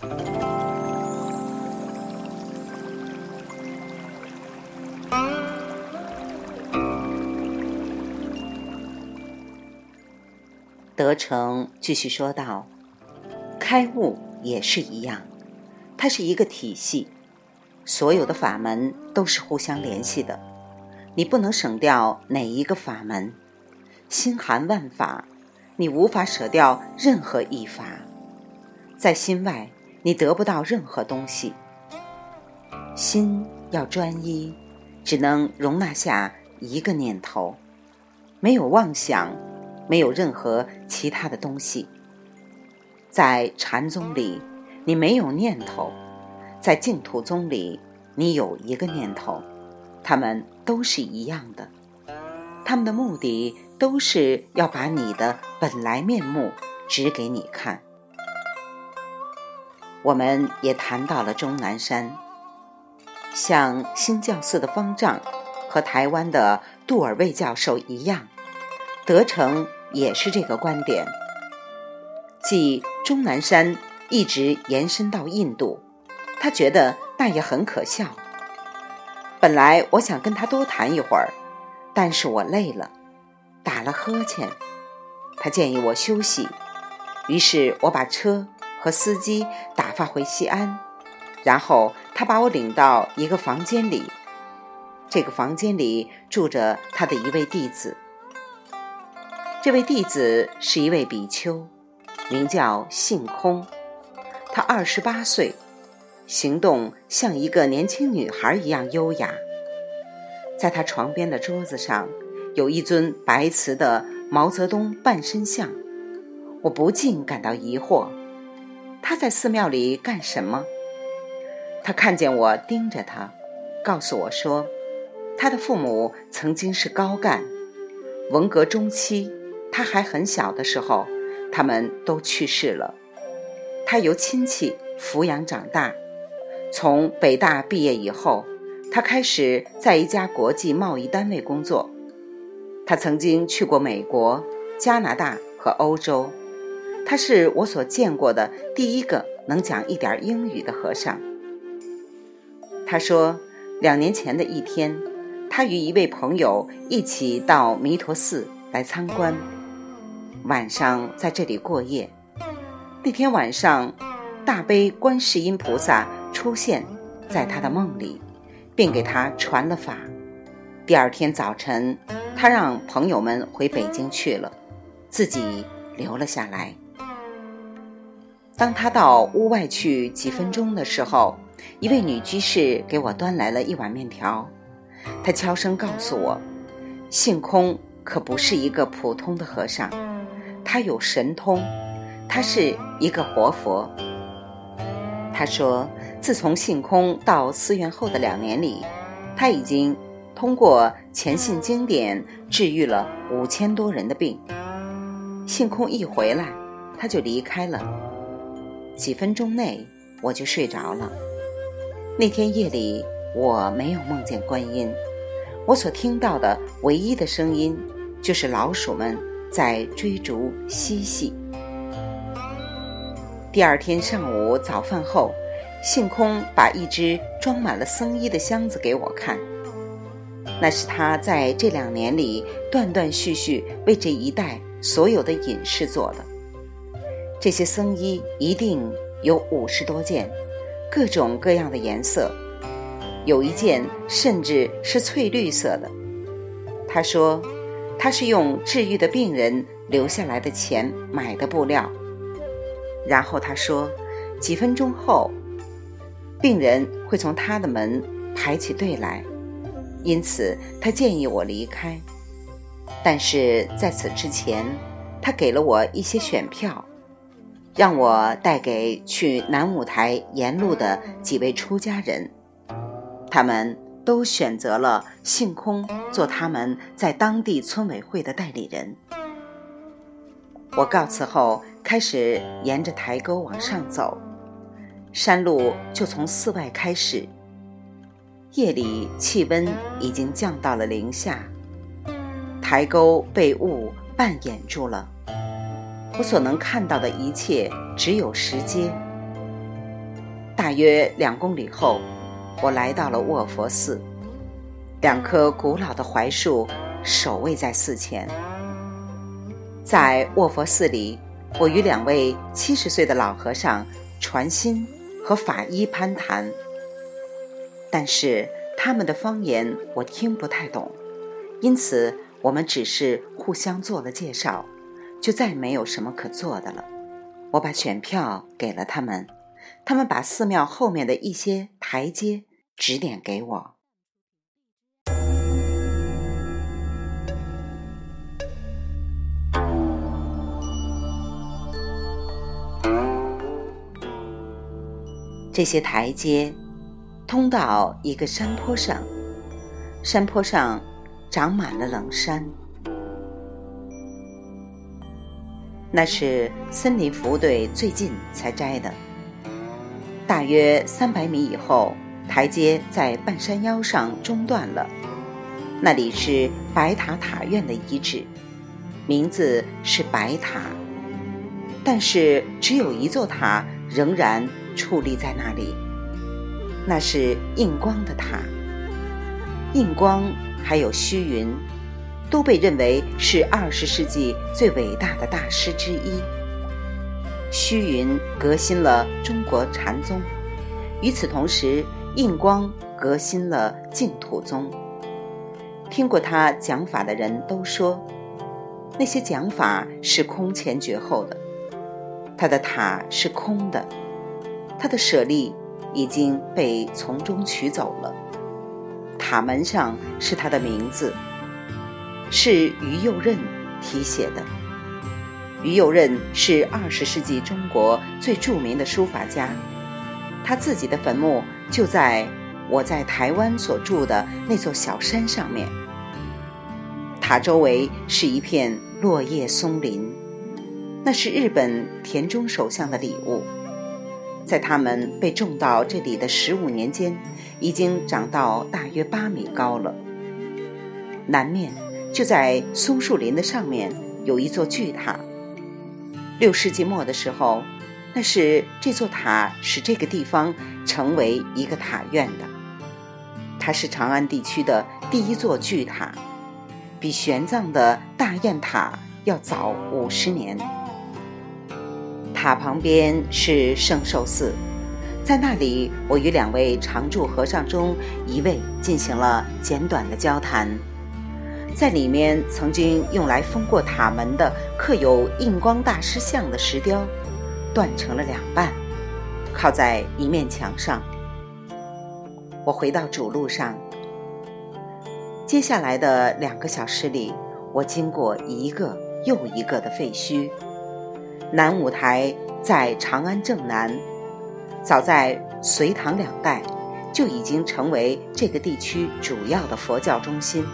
德成继续说道：“开悟也是一样，它是一个体系，所有的法门都是互相联系的，你不能省掉哪一个法门。心含万法，你无法舍掉任何一法，在心外你得不到任何东西。心要专一，只能容纳下一个念头，没有妄想。”没有任何其他的东西，在禅宗里，你没有念头；在净土宗里，你有一个念头，他们都是一样的，他们的目的都是要把你的本来面目指给你看。我们也谈到了终南山，像新教寺的方丈和台湾的杜尔卫教授一样，德成。也是这个观点，即终南山一直延伸到印度，他觉得那也很可笑。本来我想跟他多谈一会儿，但是我累了，打了呵欠。他建议我休息，于是我把车和司机打发回西安，然后他把我领到一个房间里，这个房间里住着他的一位弟子。这位弟子是一位比丘，名叫性空。他二十八岁，行动像一个年轻女孩一样优雅。在他床边的桌子上，有一尊白瓷的毛泽东半身像。我不禁感到疑惑：他在寺庙里干什么？他看见我盯着他，告诉我说，他的父母曾经是高干，文革中期。他还很小的时候，他们都去世了。他由亲戚抚养长大。从北大毕业以后，他开始在一家国际贸易单位工作。他曾经去过美国、加拿大和欧洲。他是我所见过的第一个能讲一点英语的和尚。他说，两年前的一天，他与一位朋友一起到弥陀寺来参观。晚上在这里过夜。那天晚上，大悲观世音菩萨出现在他的梦里，并给他传了法。第二天早晨，他让朋友们回北京去了，自己留了下来。当他到屋外去几分钟的时候，一位女居士给我端来了一碗面条。她悄声告诉我：“性空可不是一个普通的和尚。”他有神通，他是一个活佛。他说，自从性空到寺院后的两年里，他已经通过虔信经典治愈了五千多人的病。性空一回来，他就离开了。几分钟内，我就睡着了。那天夜里，我没有梦见观音，我所听到的唯一的声音，就是老鼠们。在追逐嬉戏。第二天上午早饭后，性空把一只装满了僧衣的箱子给我看，那是他在这两年里断断续续为这一带所有的隐士做的。这些僧衣一定有五十多件，各种各样的颜色，有一件甚至是翠绿色的。他说。他是用治愈的病人留下来的钱买的布料，然后他说，几分钟后，病人会从他的门排起队来，因此他建议我离开。但是在此之前，他给了我一些选票，让我带给去南五台沿路的几位出家人，他们。都选择了性空做他们在当地村委会的代理人。我告辞后，开始沿着台沟往上走，山路就从寺外开始。夜里气温已经降到了零下，台沟被雾半掩住了，我所能看到的一切只有石阶。大约两公里后，我来到了卧佛寺，两棵古老的槐树守卫在寺前。在卧佛寺里，我与两位七十岁的老和尚传心和法医攀谈，但是他们的方言我听不太懂，因此我们只是互相做了介绍，就再没有什么可做的了。我把选票给了他们，他们把寺庙后面的一些台阶指点给我。这些台阶通到一个山坡上，山坡上长满了冷杉，那是森林服务队最近才摘的。大约三百米以后，台阶在半山腰上中断了，那里是白塔塔院的遗址，名字是白塔，但是只有一座塔仍然。矗立在那里，那是印光的塔。印光还有虚云，都被认为是二十世纪最伟大的大师之一。虚云革新了中国禅宗，与此同时，印光革新了净土宗。听过他讲法的人都说，那些讲法是空前绝后的。他的塔是空的。他的舍利已经被从中取走了，塔门上是他的名字，是于右任题写的。于右任是二十世纪中国最著名的书法家，他自己的坟墓就在我在台湾所住的那座小山上面。塔周围是一片落叶松林，那是日本田中首相的礼物。在他们被种到这里的十五年间，已经长到大约八米高了。南面就在松树林的上面有一座巨塔。六世纪末的时候，那是这座塔使这个地方成为一个塔院的。它是长安地区的第一座巨塔，比玄奘的大雁塔要早五十年。塔旁边是圣寿寺，在那里，我与两位常住和尚中一位进行了简短的交谈。在里面曾经用来封过塔门的刻有印光大师像的石雕，断成了两半，靠在一面墙上。我回到主路上，接下来的两个小时里，我经过一个又一个的废墟。南五台在长安正南，早在隋唐两代就已经成为这个地区主要的佛教中心，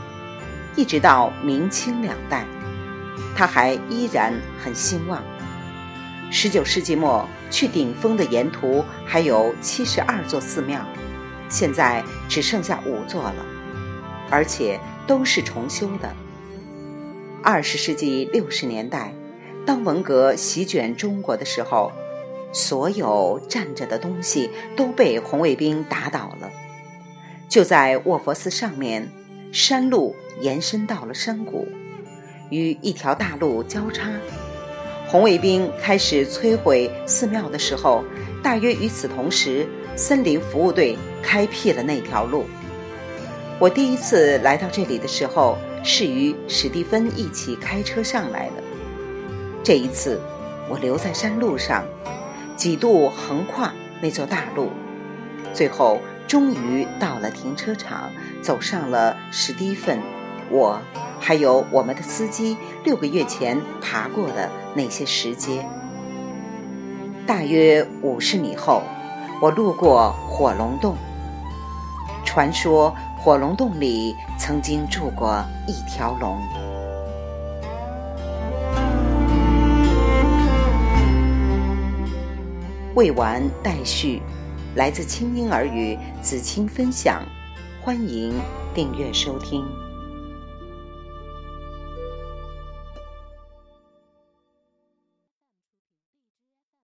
一直到明清两代，它还依然很兴旺。十九世纪末去顶峰的沿途还有七十二座寺庙，现在只剩下五座了，而且都是重修的。二十世纪六十年代。当文革席卷中国的时候，所有站着的东西都被红卫兵打倒了。就在卧佛寺上面，山路延伸到了山谷，与一条大路交叉。红卫兵开始摧毁寺庙的时候，大约与此同时，森林服务队开辟了那条路。我第一次来到这里的时候，是与史蒂芬一起开车上来的。这一次，我留在山路上，几度横跨那座大路，最后终于到了停车场，走上了史蒂芬，我还有我们的司机六个月前爬过的那些石阶。大约五十米后，我路过火龙洞。传说火龙洞里曾经住过一条龙。未完待续，来自清音儿语子青分享，欢迎订阅收听。